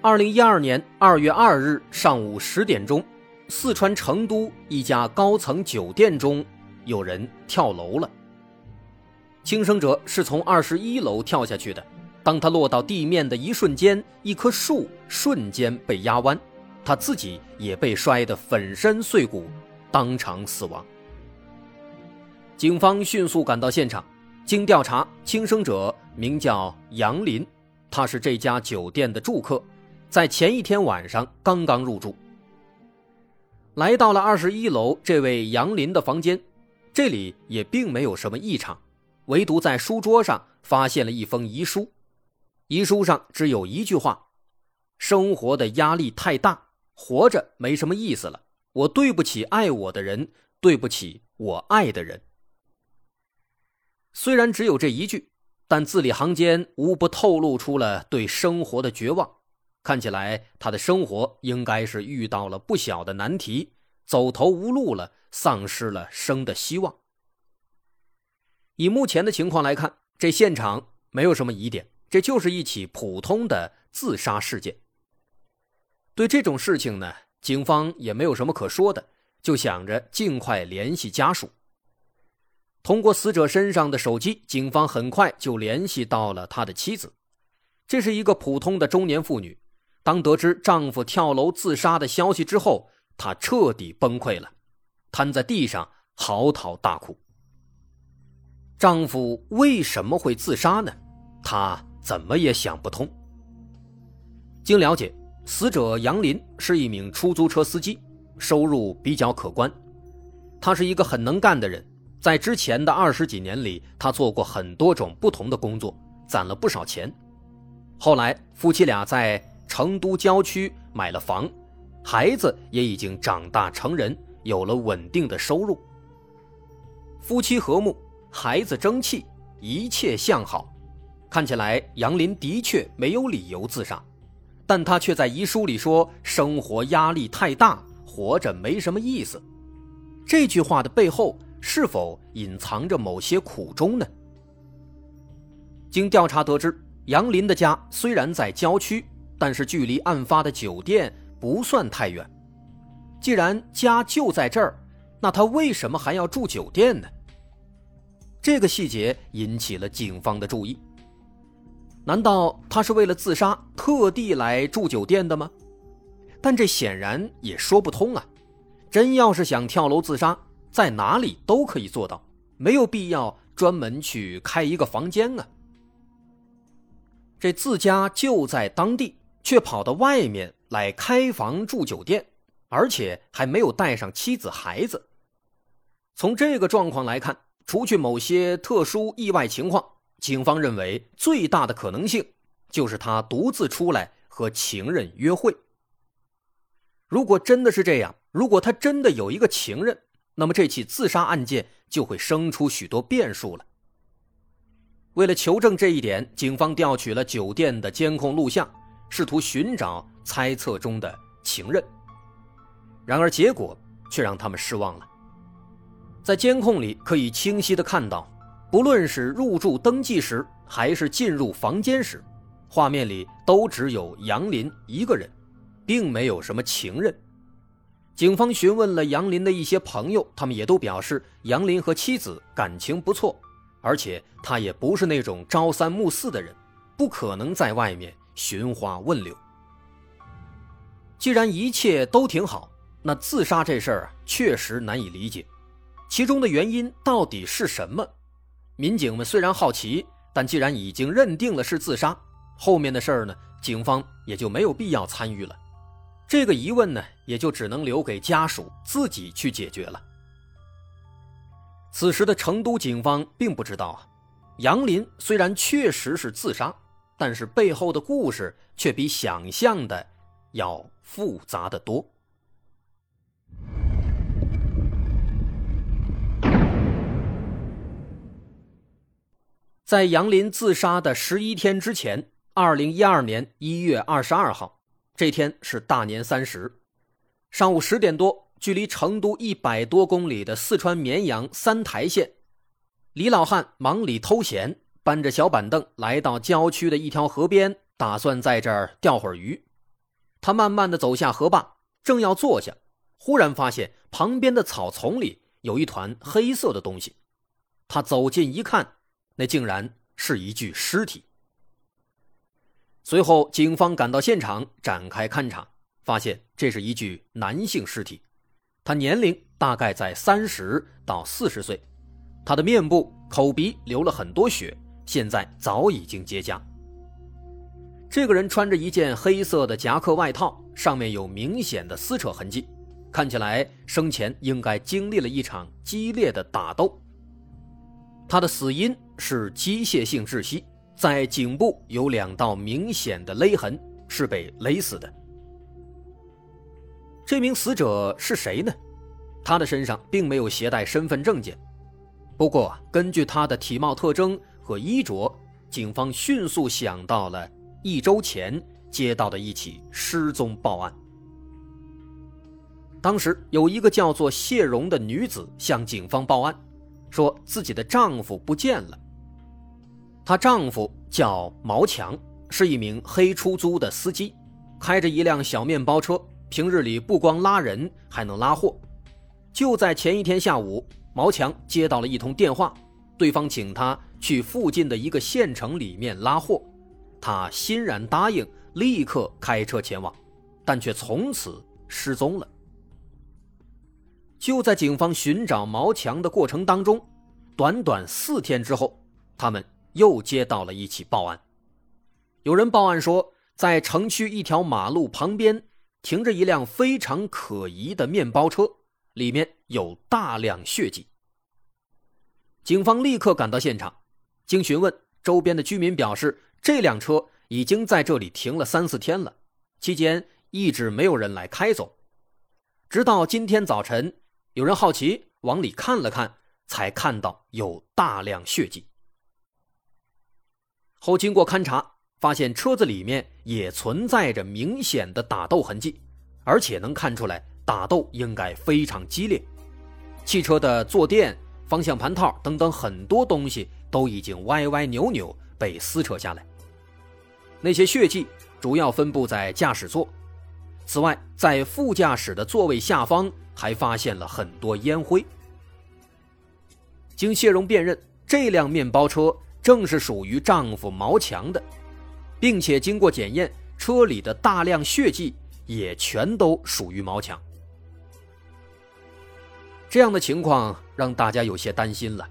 二零一二年二月二日上午十点钟，四川成都一家高层酒店中有人跳楼了。轻生者是从二十一楼跳下去的，当他落到地面的一瞬间，一棵树瞬间被压弯，他自己也被摔得粉身碎骨，当场死亡。警方迅速赶到现场，经调查，轻生者名叫杨林，他是这家酒店的住客。在前一天晚上刚刚入住，来到了二十一楼这位杨林的房间，这里也并没有什么异常，唯独在书桌上发现了一封遗书，遗书上只有一句话：“生活的压力太大，活着没什么意思了，我对不起爱我的人，对不起我爱的人。”虽然只有这一句，但字里行间无不透露出了对生活的绝望。看起来他的生活应该是遇到了不小的难题，走投无路了，丧失了生的希望。以目前的情况来看，这现场没有什么疑点，这就是一起普通的自杀事件。对这种事情呢，警方也没有什么可说的，就想着尽快联系家属。通过死者身上的手机，警方很快就联系到了他的妻子，这是一个普通的中年妇女。当得知丈夫跳楼自杀的消息之后，她彻底崩溃了，瘫在地上嚎啕大哭。丈夫为什么会自杀呢？她怎么也想不通。经了解，死者杨林是一名出租车司机，收入比较可观。他是一个很能干的人，在之前的二十几年里，他做过很多种不同的工作，攒了不少钱。后来，夫妻俩在。成都郊区买了房，孩子也已经长大成人，有了稳定的收入。夫妻和睦，孩子争气，一切向好。看起来杨林的确没有理由自杀，但他却在遗书里说：“生活压力太大，活着没什么意思。”这句话的背后是否隐藏着某些苦衷呢？经调查得知，杨林的家虽然在郊区。但是距离案发的酒店不算太远，既然家就在这儿，那他为什么还要住酒店呢？这个细节引起了警方的注意。难道他是为了自杀特地来住酒店的吗？但这显然也说不通啊！真要是想跳楼自杀，在哪里都可以做到，没有必要专门去开一个房间啊。这自家就在当地。却跑到外面来开房住酒店，而且还没有带上妻子孩子。从这个状况来看，除去某些特殊意外情况，警方认为最大的可能性就是他独自出来和情人约会。如果真的是这样，如果他真的有一个情人，那么这起自杀案件就会生出许多变数了。为了求证这一点，警方调取了酒店的监控录像。试图寻找猜测中的情人，然而结果却让他们失望了。在监控里可以清晰的看到，不论是入住登记时，还是进入房间时，画面里都只有杨林一个人，并没有什么情人。警方询问了杨林的一些朋友，他们也都表示杨林和妻子感情不错，而且他也不是那种朝三暮四的人，不可能在外面。寻花问柳。既然一切都挺好，那自杀这事儿确实难以理解，其中的原因到底是什么？民警们虽然好奇，但既然已经认定了是自杀，后面的事儿呢，警方也就没有必要参与了。这个疑问呢，也就只能留给家属自己去解决了。此时的成都警方并不知道啊，杨林虽然确实是自杀。但是背后的故事却比想象的要复杂的多。在杨林自杀的十一天之前，二零一二年一月二十二号，这天是大年三十，上午十点多，距离成都一百多公里的四川绵阳三台县，李老汉忙里偷闲，搬着小板凳来到郊区的一条河边，打算在这儿钓会儿鱼。他慢慢的走下河坝，正要坐下，忽然发现旁边的草丛里有一团黑色的东西。他走近一看。那竟然是一具尸体。随后，警方赶到现场展开勘查，发现这是一具男性尸体，他年龄大概在三十到四十岁，他的面部、口鼻流了很多血，现在早已经结痂。这个人穿着一件黑色的夹克外套，上面有明显的撕扯痕迹，看起来生前应该经历了一场激烈的打斗。他的死因是机械性窒息，在颈部有两道明显的勒痕，是被勒死的。这名死者是谁呢？他的身上并没有携带身份证件，不过根据他的体貌特征和衣着，警方迅速想到了一周前接到的一起失踪报案。当时有一个叫做谢荣的女子向警方报案。说自己的丈夫不见了。她丈夫叫毛强，是一名黑出租的司机，开着一辆小面包车，平日里不光拉人，还能拉货。就在前一天下午，毛强接到了一通电话，对方请他去附近的一个县城里面拉货，他欣然答应，立刻开车前往，但却从此失踪了。就在警方寻找毛强的过程当中，短短四天之后，他们又接到了一起报案。有人报案说，在城区一条马路旁边停着一辆非常可疑的面包车，里面有大量血迹。警方立刻赶到现场，经询问，周边的居民表示，这辆车已经在这里停了三四天了，期间一直没有人来开走，直到今天早晨。有人好奇往里看了看，才看到有大量血迹。后经过勘查，发现车子里面也存在着明显的打斗痕迹，而且能看出来打斗应该非常激烈。汽车的坐垫、方向盘套等等很多东西都已经歪歪扭扭被撕扯下来。那些血迹主要分布在驾驶座，此外，在副驾驶的座位下方。还发现了很多烟灰。经谢荣辨认，这辆面包车正是属于丈夫毛强的，并且经过检验，车里的大量血迹也全都属于毛强。这样的情况让大家有些担心了。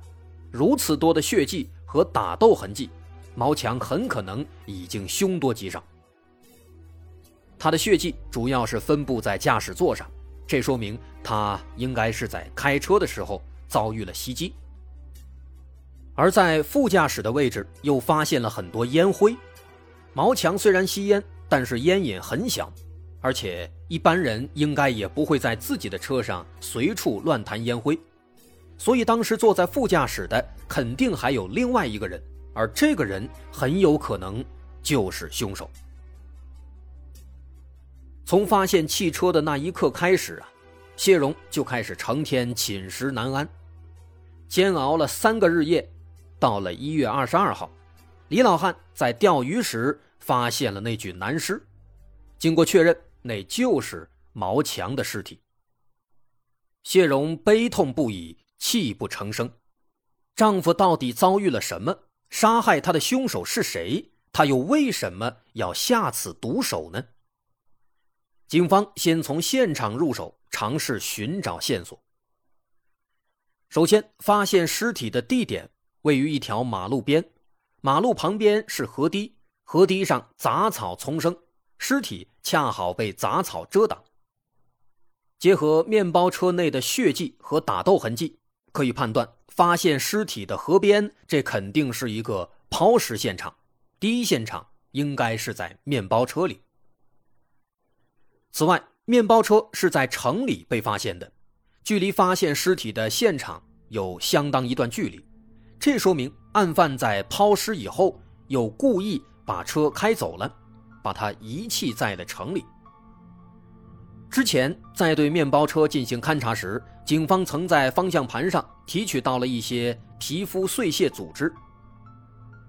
如此多的血迹和打斗痕迹，毛强很可能已经凶多吉少。他的血迹主要是分布在驾驶座上。这说明他应该是在开车的时候遭遇了袭击，而在副驾驶的位置又发现了很多烟灰。毛强虽然吸烟，但是烟瘾很小，而且一般人应该也不会在自己的车上随处乱弹烟灰，所以当时坐在副驾驶的肯定还有另外一个人，而这个人很有可能就是凶手。从发现汽车的那一刻开始啊，谢荣就开始成天寝食难安，煎熬了三个日夜。到了一月二十二号，李老汉在钓鱼时发现了那具男尸，经过确认，那就是毛强的尸体。谢荣悲痛不已，泣不成声。丈夫到底遭遇了什么？杀害他的凶手是谁？他又为什么要下此毒手呢？警方先从现场入手，尝试寻找线索。首先，发现尸体的地点位于一条马路边，马路旁边是河堤，河堤上杂草丛生，尸体恰好被杂草遮挡。结合面包车内的血迹和打斗痕迹，可以判断，发现尸体的河边，这肯定是一个抛尸现场，第一现场应该是在面包车里。此外，面包车是在城里被发现的，距离发现尸体的现场有相当一段距离，这说明案犯在抛尸以后有故意把车开走了，把它遗弃在了城里。之前在对面包车进行勘查时，警方曾在方向盘上提取到了一些皮肤碎屑组织。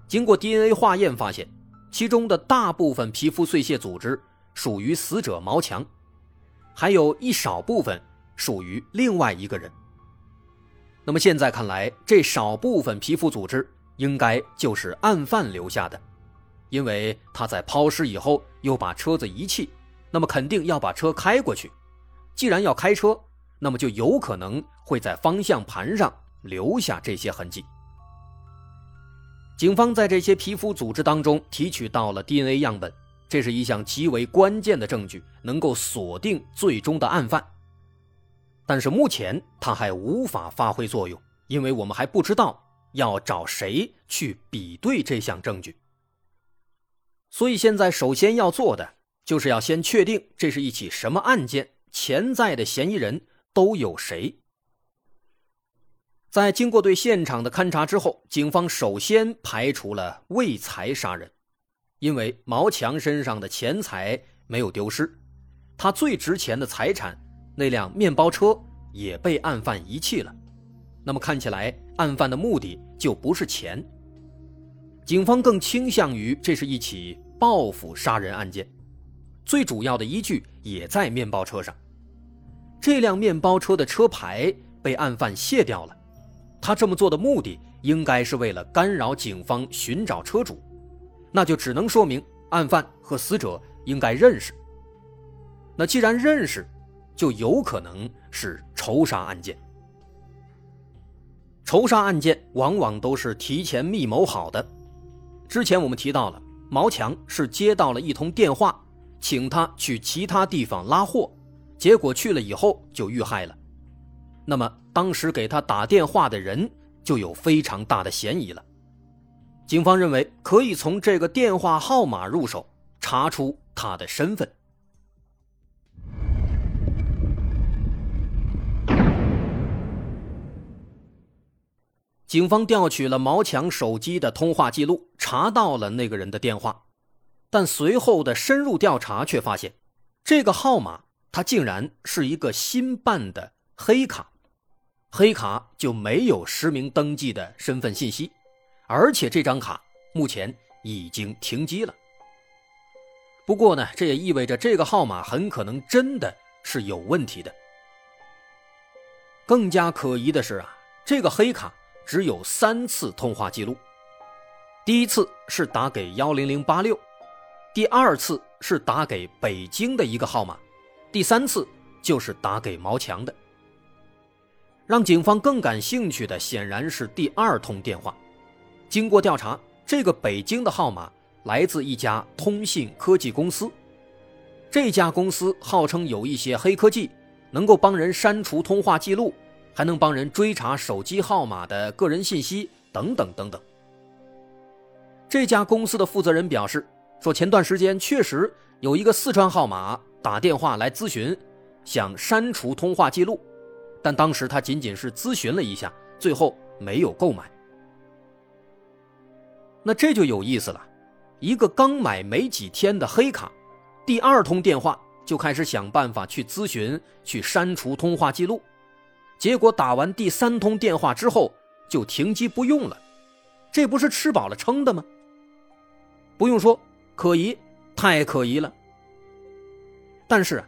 经过 DNA 化验发现，其中的大部分皮肤碎屑组织属于死者毛强，还有一少部分属于另外一个人。那么现在看来，这少部分皮肤组织应该就是案犯留下的，因为他在抛尸以后又把车子遗弃。那么肯定要把车开过去，既然要开车，那么就有可能会在方向盘上留下这些痕迹。警方在这些皮肤组织当中提取到了 DNA 样本，这是一项极为关键的证据，能够锁定最终的案犯。但是目前它还无法发挥作用，因为我们还不知道要找谁去比对这项证据。所以现在首先要做的。就是要先确定这是一起什么案件，潜在的嫌疑人都有谁。在经过对现场的勘查之后，警方首先排除了为财杀人，因为毛强身上的钱财没有丢失，他最值钱的财产那辆面包车也被案犯遗弃了，那么看起来案犯的目的就不是钱。警方更倾向于这是一起报复杀人案件。最主要的依据也在面包车上，这辆面包车的车牌被案犯卸掉了，他这么做的目的应该是为了干扰警方寻找车主，那就只能说明案犯和死者应该认识。那既然认识，就有可能是仇杀案件。仇杀案件往往都是提前密谋好的，之前我们提到了毛强是接到了一通电话。请他去其他地方拉货，结果去了以后就遇害了。那么当时给他打电话的人就有非常大的嫌疑了。警方认为可以从这个电话号码入手，查出他的身份。警方调取了毛强手机的通话记录，查到了那个人的电话。但随后的深入调查却发现，这个号码它竟然是一个新办的黑卡，黑卡就没有实名登记的身份信息，而且这张卡目前已经停机了。不过呢，这也意味着这个号码很可能真的是有问题的。更加可疑的是啊，这个黑卡只有三次通话记录，第一次是打给幺零零八六。第二次是打给北京的一个号码，第三次就是打给毛强的。让警方更感兴趣的显然是第二通电话。经过调查，这个北京的号码来自一家通信科技公司。这家公司号称有一些黑科技，能够帮人删除通话记录，还能帮人追查手机号码的个人信息等等等等。这家公司的负责人表示。说前段时间确实有一个四川号码打电话来咨询，想删除通话记录，但当时他仅仅是咨询了一下，最后没有购买。那这就有意思了，一个刚买没几天的黑卡，第二通电话就开始想办法去咨询去删除通话记录，结果打完第三通电话之后就停机不用了，这不是吃饱了撑的吗？不用说。可疑，太可疑了。但是，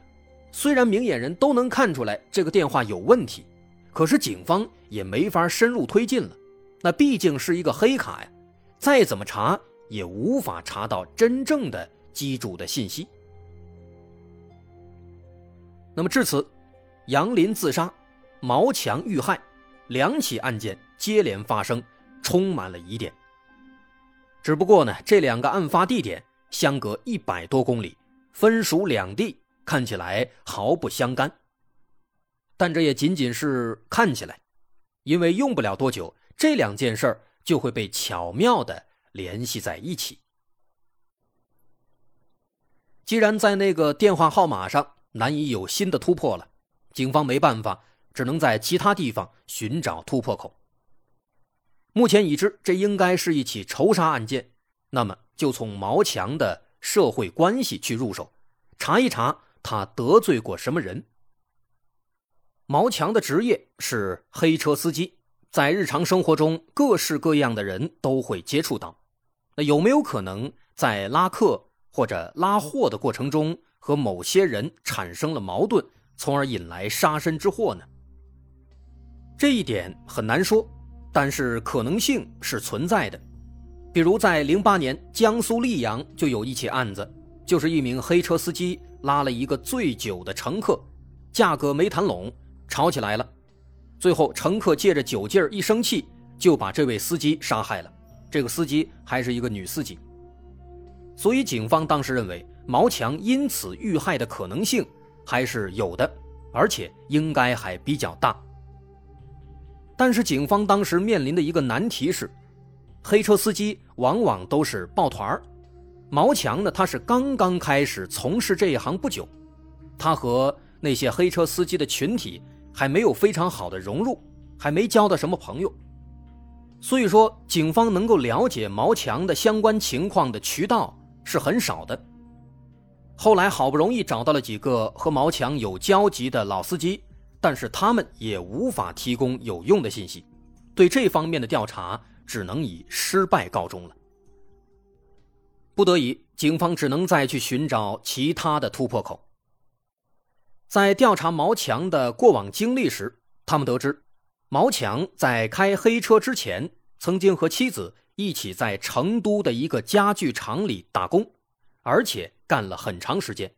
虽然明眼人都能看出来这个电话有问题，可是警方也没法深入推进了。那毕竟是一个黑卡呀，再怎么查也无法查到真正的机主的信息。那么至此，杨林自杀，毛强遇害，两起案件接连发生，充满了疑点。只不过呢，这两个案发地点。相隔一百多公里，分属两地，看起来毫不相干。但这也仅仅是看起来，因为用不了多久，这两件事儿就会被巧妙的联系在一起。既然在那个电话号码上难以有新的突破了。警方没办法，只能在其他地方寻找突破口。目前已知这应该是一起仇杀案件，那么就从毛强的社会关系去入手，查一查他得罪过什么人。毛强的职业是黑车司机，在日常生活中各式各样的人都会接触到。那有没有可能在拉客或者拉货的过程中和某些人产生了矛盾，从而引来杀身之祸呢？这一点很难说。但是可能性是存在的，比如在零八年江苏溧阳就有一起案子，就是一名黑车司机拉了一个醉酒的乘客，价格没谈拢，吵起来了，最后乘客借着酒劲儿一生气，就把这位司机杀害了。这个司机还是一个女司机，所以警方当时认为毛强因此遇害的可能性还是有的，而且应该还比较大。但是警方当时面临的一个难题是，黑车司机往往都是抱团儿，毛强呢他是刚刚开始从事这一行不久，他和那些黑车司机的群体还没有非常好的融入，还没交到什么朋友，所以说警方能够了解毛强的相关情况的渠道是很少的。后来好不容易找到了几个和毛强有交集的老司机。但是他们也无法提供有用的信息，对这方面的调查只能以失败告终了。不得已，警方只能再去寻找其他的突破口。在调查毛强的过往经历时，他们得知，毛强在开黑车之前，曾经和妻子一起在成都的一个家具厂里打工，而且干了很长时间。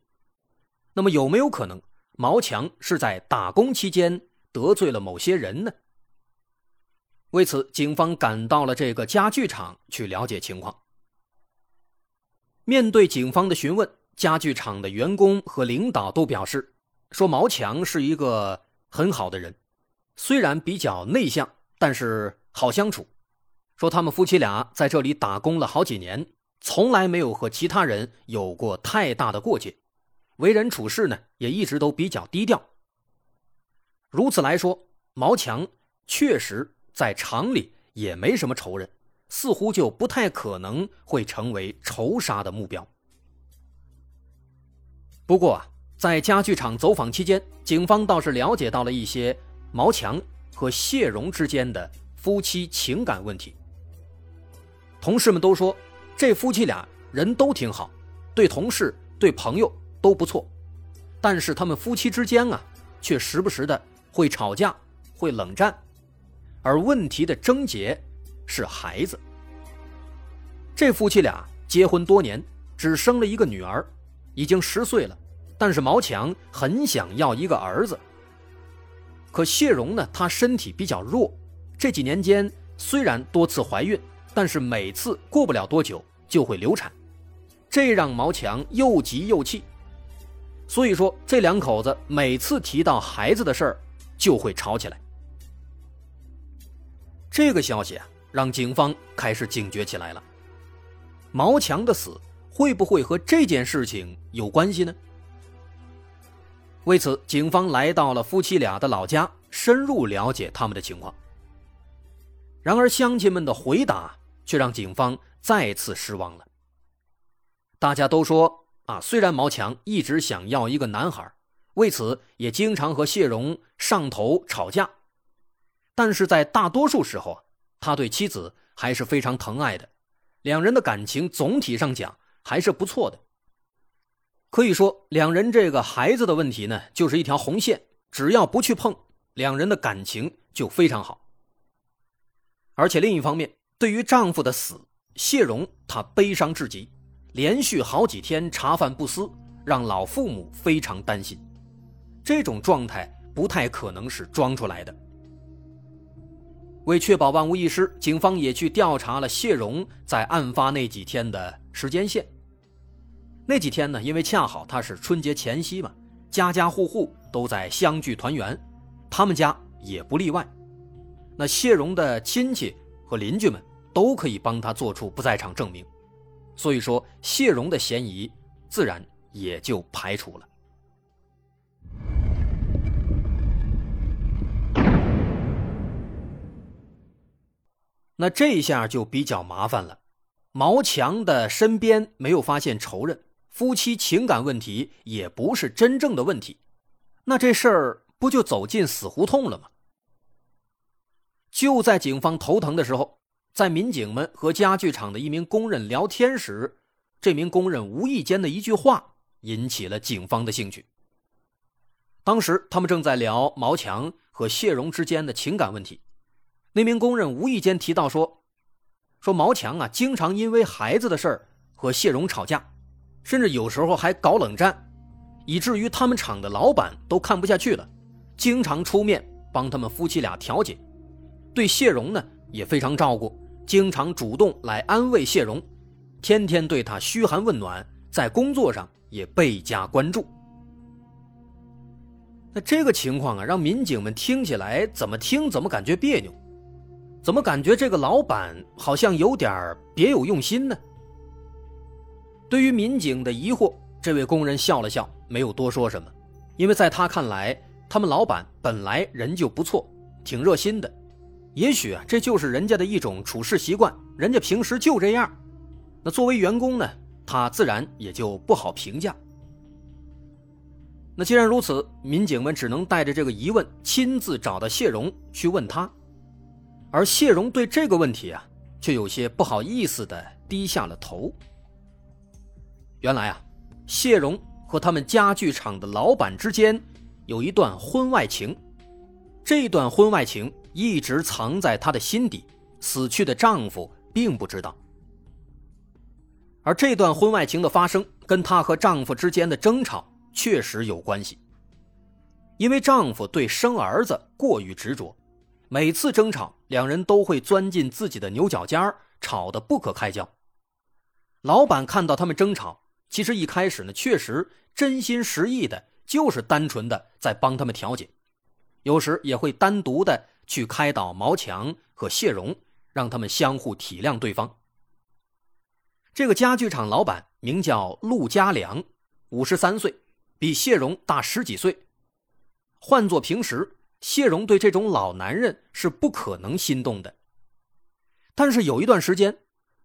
那么，有没有可能？毛强是在打工期间得罪了某些人呢。为此，警方赶到了这个家具厂去了解情况。面对警方的询问，家具厂的员工和领导都表示，说毛强是一个很好的人，虽然比较内向，但是好相处。说他们夫妻俩在这里打工了好几年，从来没有和其他人有过太大的过节。为人处事呢，也一直都比较低调。如此来说，毛强确实在厂里也没什么仇人，似乎就不太可能会成为仇杀的目标。不过啊，在家具厂走访期间，警方倒是了解到了一些毛强和谢荣之间的夫妻情感问题。同事们都说，这夫妻俩人都挺好，对同事、对朋友。都不错，但是他们夫妻之间啊，却时不时的会吵架，会冷战，而问题的症结是孩子。这夫妻俩结婚多年，只生了一个女儿，已经十岁了，但是毛强很想要一个儿子。可谢荣呢，她身体比较弱，这几年间虽然多次怀孕，但是每次过不了多久就会流产，这让毛强又急又气。所以说，这两口子每次提到孩子的事儿，就会吵起来。这个消息啊，让警方开始警觉起来了。毛强的死会不会和这件事情有关系呢？为此，警方来到了夫妻俩的老家，深入了解他们的情况。然而，乡亲们的回答却让警方再次失望了。大家都说。啊，虽然毛强一直想要一个男孩，为此也经常和谢荣上头吵架，但是在大多数时候啊，他对妻子还是非常疼爱的，两人的感情总体上讲还是不错的。可以说，两人这个孩子的问题呢，就是一条红线，只要不去碰，两人的感情就非常好。而且另一方面，对于丈夫的死，谢荣她悲伤至极。连续好几天茶饭不思，让老父母非常担心。这种状态不太可能是装出来的。为确保万无一失，警方也去调查了谢荣在案发那几天的时间线。那几天呢，因为恰好他是春节前夕嘛，家家户户都在相聚团圆，他们家也不例外。那谢荣的亲戚和邻居们都可以帮他做出不在场证明。所以说，谢荣的嫌疑自然也就排除了。那这下就比较麻烦了。毛强的身边没有发现仇人，夫妻情感问题也不是真正的问题，那这事儿不就走进死胡同了吗？就在警方头疼的时候，在民警们和家具厂的一名工人聊天时，这名工人无意间的一句话引起了警方的兴趣。当时他们正在聊毛强和谢荣之间的情感问题，那名工人无意间提到说。说毛强啊，经常因为孩子的事儿和谢荣吵架，甚至有时候还搞冷战，以至于他们厂的老板都看不下去了，经常出面帮他们夫妻俩调解，对谢荣呢也非常照顾，经常主动来安慰谢荣，天天对他嘘寒问暖，在工作上也倍加关注。那这个情况啊，让民警们听起来怎么听怎么感觉别扭。怎么感觉这个老板好像有点别有用心呢？对于民警的疑惑，这位工人笑了笑，没有多说什么，因为在他看来，他们老板本来人就不错，挺热心的，也许啊这就是人家的一种处事习惯，人家平时就这样。那作为员工呢，他自然也就不好评价。那既然如此，民警们只能带着这个疑问，亲自找到谢荣去问他。而谢荣对这个问题啊，却有些不好意思的低下了头。原来啊，谢荣和他们家具厂的老板之间有一段婚外情，这段婚外情一直藏在她的心底，死去的丈夫并不知道。而这段婚外情的发生，跟她和丈夫之间的争吵确实有关系，因为丈夫对生儿子过于执着。每次争吵，两人都会钻进自己的牛角尖儿吵得不可开交。老板看到他们争吵，其实一开始呢，确实真心实意的，就是单纯的在帮他们调解，有时也会单独的去开导毛强和谢荣，让他们相互体谅对方。这个家具厂老板名叫陆家良，五十三岁，比谢荣大十几岁。换做平时。谢荣对这种老男人是不可能心动的，但是有一段时间，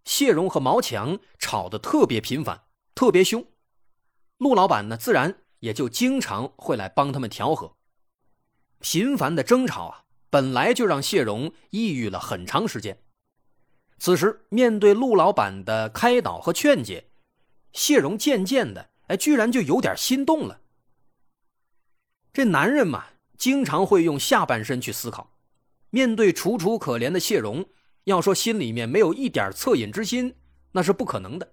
谢荣和毛强吵得特别频繁，特别凶。陆老板呢，自然也就经常会来帮他们调和。频繁的争吵啊，本来就让谢荣抑郁了很长时间。此时面对陆老板的开导和劝解，谢荣渐渐的，哎，居然就有点心动了。这男人嘛。经常会用下半身去思考，面对楚楚可怜的谢荣，要说心里面没有一点恻隐之心，那是不可能的。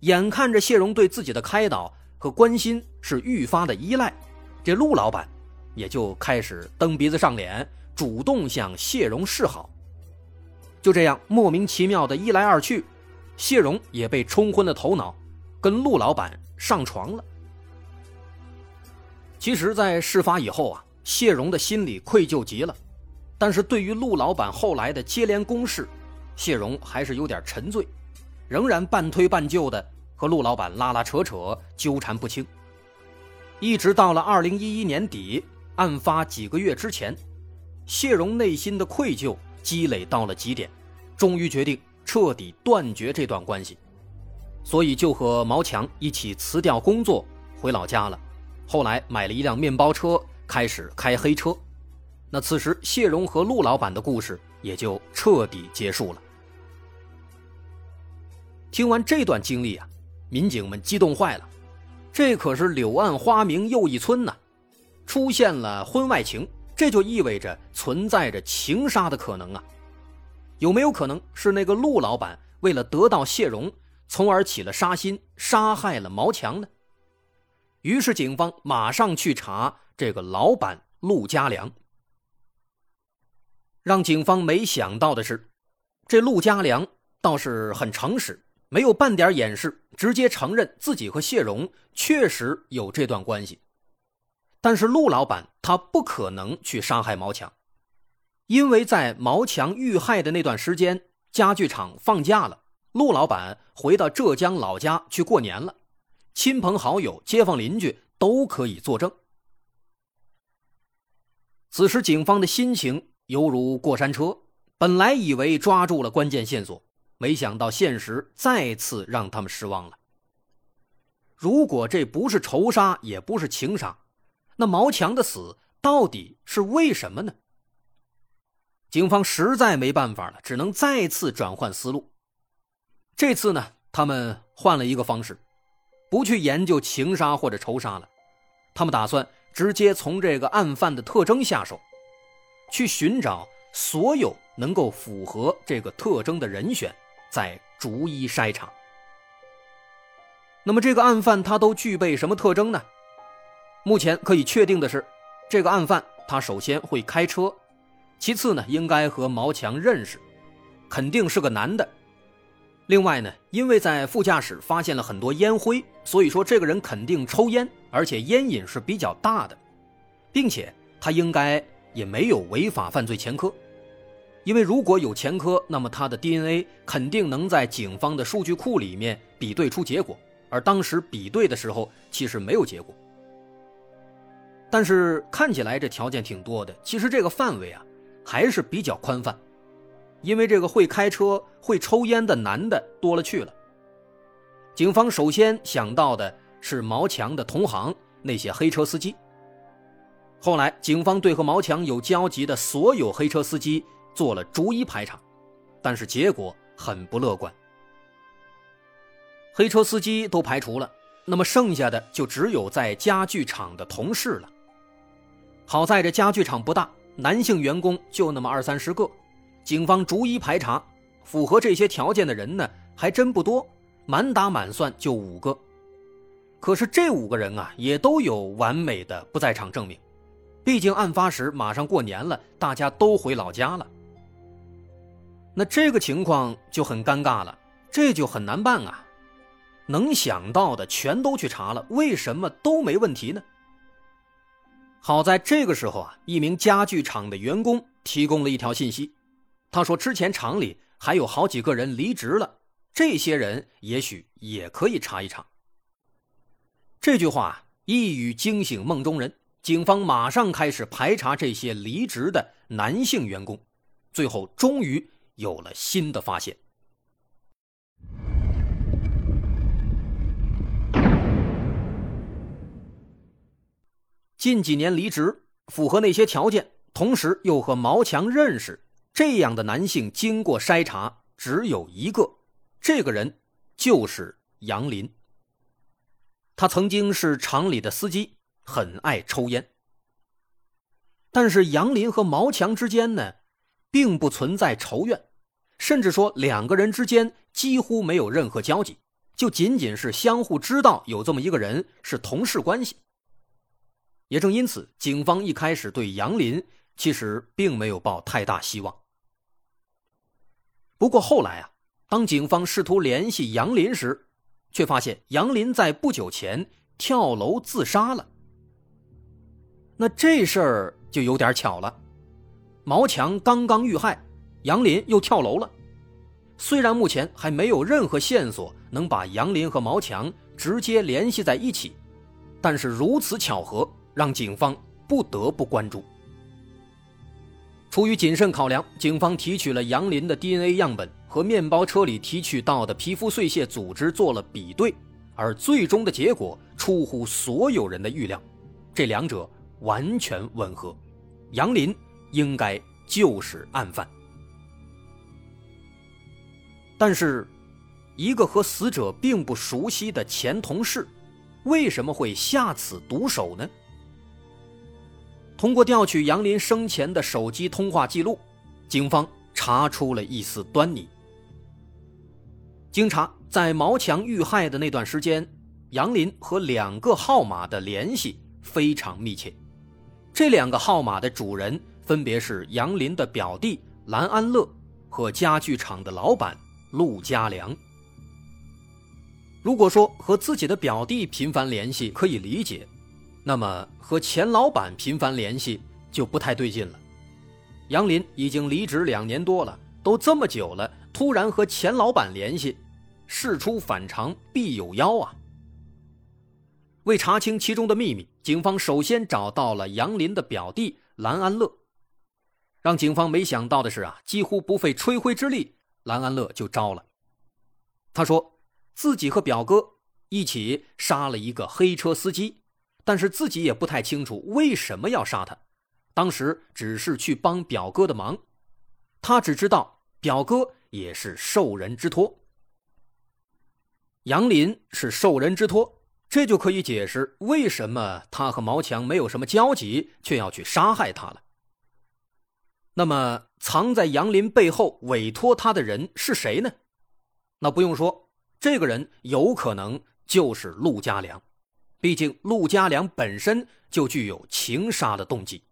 眼看着谢荣对自己的开导和关心是愈发的依赖，这陆老板也就开始蹬鼻子上脸，主动向谢荣示好。就这样莫名其妙的一来二去，谢荣也被冲昏了头脑，跟陆老板上床了。其实，在事发以后啊。谢荣的心里愧疚极了，但是对于陆老板后来的接连攻势，谢荣还是有点沉醉，仍然半推半就的和陆老板拉拉扯扯，纠缠不清。一直到了二零一一年底，案发几个月之前，谢荣内心的愧疚积累到了极点，终于决定彻底断绝这段关系，所以就和毛强一起辞掉工作回老家了，后来买了一辆面包车。开始开黑车，那此时谢荣和陆老板的故事也就彻底结束了。听完这段经历啊，民警们激动坏了，这可是柳暗花明又一村呐，出现了婚外情，这就意味着存在着情杀的可能啊。有没有可能是那个陆老板为了得到谢荣，从而起了杀心，杀害了毛强呢？于是警方马上去查。这个老板陆家良，让警方没想到的是，这陆家良倒是很诚实，没有半点掩饰，直接承认自己和谢荣确实有这段关系。但是陆老板他不可能去杀害毛强，因为在毛强遇害的那段时间，家具厂放假了，陆老板回到浙江老家去过年了，亲朋好友、街坊邻居都可以作证。此时，警方的心情犹如过山车，本来以为抓住了关键线索，没想到现实再次让他们失望了。如果这不是仇杀，也不是情杀，那毛强的死到底是为什么呢？警方实在没办法了，只能再次转换思路。这次呢，他们换了一个方式，不去研究情杀或者仇杀了，他们打算直接从这个案犯的特征下手，去寻找所有能够符合这个特征的人选，再逐一筛查。那么这个案犯他都具备什么特征呢？目前可以确定的是，这个案犯他首先会开车，其次呢应该和毛强认识，肯定是个男的。另外呢，因为在副驾驶发现了很多烟灰，所以说这个人肯定抽烟，而且烟瘾是比较大的，并且他应该也没有违法犯罪前科，因为如果有前科，那么他的 DNA 肯定能在警方的数据库里面比对出结果。而当时比对的时候，其实没有结果。但是看起来这条件挺多的，其实这个范围啊还是比较宽泛，因为这个会开车、会抽烟的男的多了去了。警方首先想到的是毛强的同行那些黑车司机。后来，警方对和毛强有交集的所有黑车司机做了逐一排查，但是结果很不乐观。黑车司机都排除了，那么剩下的就只有在家具厂的同事了。好在这家具厂不大，男性员工就那么二三十个，警方逐一排查，符合这些条件的人呢还真不多，满打满算就五个。可是这五个人啊也都有完美的不在场证明，毕竟案发时马上过年了，大家都回老家了。那这个情况就很尴尬了，这就很难办啊。能想到的全都去查了，为什么都没问题呢？好在这个时候啊，一名家具厂的员工提供了一条信息，他说之前厂里还有好几个人离职了，这些人也许也可以查一查。这句话一语惊醒梦中人，警方马上开始排查这些离职的男性员工，最后终于有了新的发现。近几年离职，符合那些条件，同时又和毛强认识，这样的男性经过筛查只有一个，这个人就是杨林。他曾经是厂里的司机，很爱抽烟。但是杨林和毛强之间呢，并不存在仇怨，甚至说两个人之间几乎没有任何交集，就仅仅是相互知道有这么一个人，是同事关系。也正因此，警方一开始对杨林其实并没有抱太大希望。不过后来啊，当警方试图联系杨林时，却发现杨林在不久前跳楼自杀了。那这事儿就有点巧了，毛强刚刚遇害，杨林又跳楼了。虽然目前还没有任何线索能把杨林和毛强直接联系在一起，但是如此巧合。让警方不得不关注。出于谨慎考量，警方提取了杨林的 DNA 样本和面包车里提取到的皮肤碎屑组织做了比对，而最终的结果出乎所有人的预料，这两者完全吻合，杨林应该就是案犯。但是，一个和死者并不熟悉的前同事，为什么会下此毒手呢？通过调取杨林生前的手机通话记录，警方查出了一丝端倪。经查，在毛强遇害的那段时间，杨林和两个号码的联系非常密切。这两个号码的主人分别是杨林的表弟蓝安乐和家具厂的老板陆家良。如果说和自己的表弟频繁联系可以理解。那么和钱老板频繁联系就不太对劲了。杨林已经离职两年多了，都这么久了，突然和钱老板联系，事出反常必有妖啊！为查清其中的秘密，警方首先找到了杨林的表弟蓝安乐。让警方没想到的是啊，几乎不费吹灰之力，兰安乐就招了。他说自己和表哥一起杀了一个黑车司机，但是自己也不太清楚为什么要杀他，当时只是去帮表哥的忙。他只知道表哥也是受人之托，杨林是受人之托，这就可以解释为什么他和毛强没有什么交集，却要去杀害他了。那么，藏在杨林背后委托他的人是谁呢？那不用说，这个人有可能就是陆家良，毕竟陆家良本身就具有情杀的动机。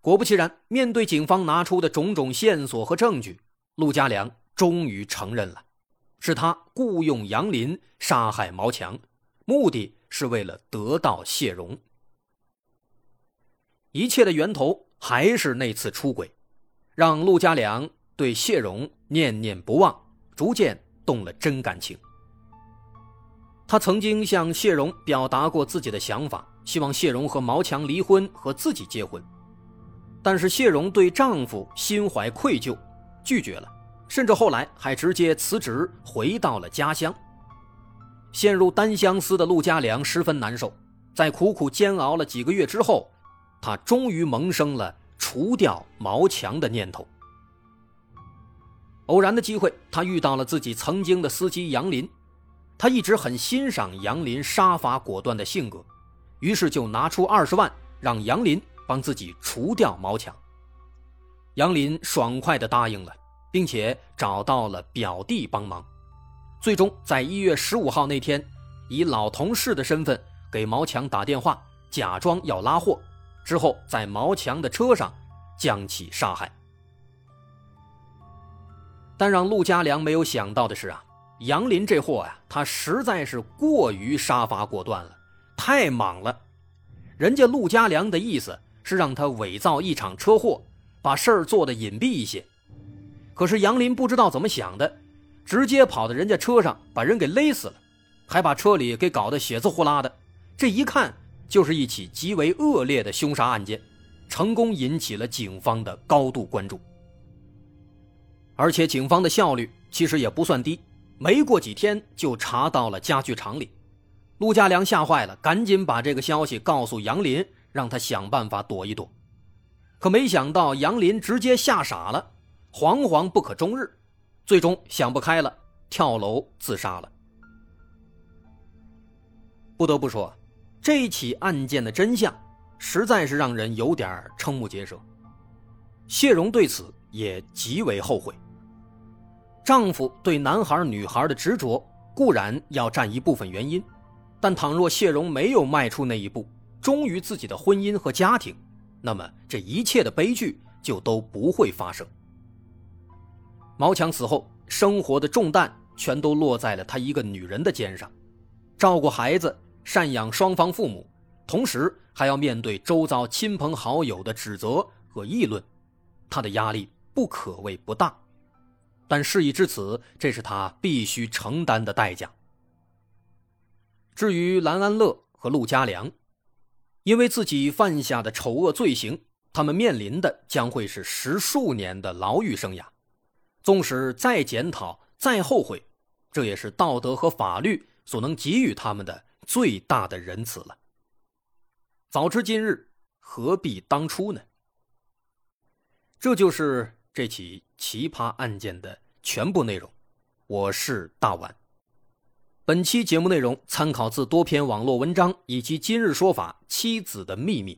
果不其然，面对警方拿出的种种线索和证据，陆家良终于承认了，是他雇佣杨林杀害毛强，目的是为了得到谢荣。一切的源头还是那次出轨，让陆家良。对谢荣念念不忘，逐渐动了真感情。他曾经向谢荣表达过自己的想法，希望谢荣和毛强离婚，和自己结婚。但是谢荣对丈夫心怀愧疚，拒绝了，甚至后来还直接辞职回到了家乡。陷入单相思的陆家良十分难受，在苦苦煎熬了几个月之后，他终于萌生了除掉毛强的念头。偶然的机会，他遇到了自己曾经的司机杨林，他一直很欣赏杨林杀伐果断的性格，于是就拿出二十万让杨林帮自己除掉毛强。杨林爽快地答应了，并且找到了表弟帮忙，最终在一月十五号那天，以老同事的身份给毛强打电话，假装要拉货，之后在毛强的车上将其杀害。但让陆家良没有想到的是啊，杨林这货呀，他实在是过于杀伐果断了，太莽了。人家陆家良的意思是让他伪造一场车祸，把事儿做得隐蔽一些。可是杨林不知道怎么想的，直接跑到人家车上把人给勒死了，还把车里给搞得血渍呼啦的。这一看就是一起极为恶劣的凶杀案件，成功引起了警方的高度关注。而且警方的效率其实也不算低，没过几天就查到了家具厂里。陆家良吓坏了，赶紧把这个消息告诉杨林，让他想办法躲一躲。可没想到杨林直接吓傻了，惶惶不可终日，最终想不开了，跳楼自杀了。不得不说，这起案件的真相实在是让人有点瞠目结舌。谢荣对此也极为后悔。丈夫对男孩女孩的执着固然要占一部分原因，但倘若谢荣没有迈出那一步，忠于自己的婚姻和家庭，那么这一切的悲剧就都不会发生。毛强死后，生活的重担全都落在了她一个女人的肩上，照顾孩子，赡养双方父母，同时还要面对周遭亲朋好友的指责和议论，她的压力不可谓不大。但事已至此，这是他必须承担的代价。至于兰安乐和陆家良，因为自己犯下的丑恶罪行，他们面临的将会是十数年的牢狱生涯。纵使再检讨、再后悔，这也是道德和法律所能给予他们的最大的仁慈了。早知今日，何必当初呢？这就是这起。奇葩案件的全部内容，我是大碗。本期节目内容参考自多篇网络文章以及今日说法《妻子的秘密》。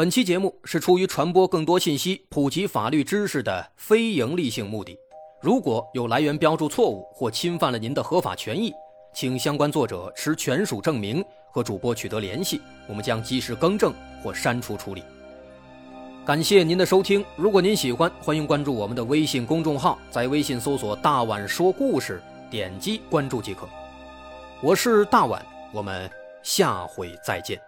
本期节目是出于传播更多信息、普及法律知识的非营利性目的。如果有来源标注错误或侵犯了您的合法权益，请相关作者持权属证明和主播取得联系，我们将及时更正或删除处理。感谢您的收听，如果您喜欢，欢迎关注我们的微信公众号，在微信搜索“大碗说故事”，点击关注即可。我是大碗，我们下回再见。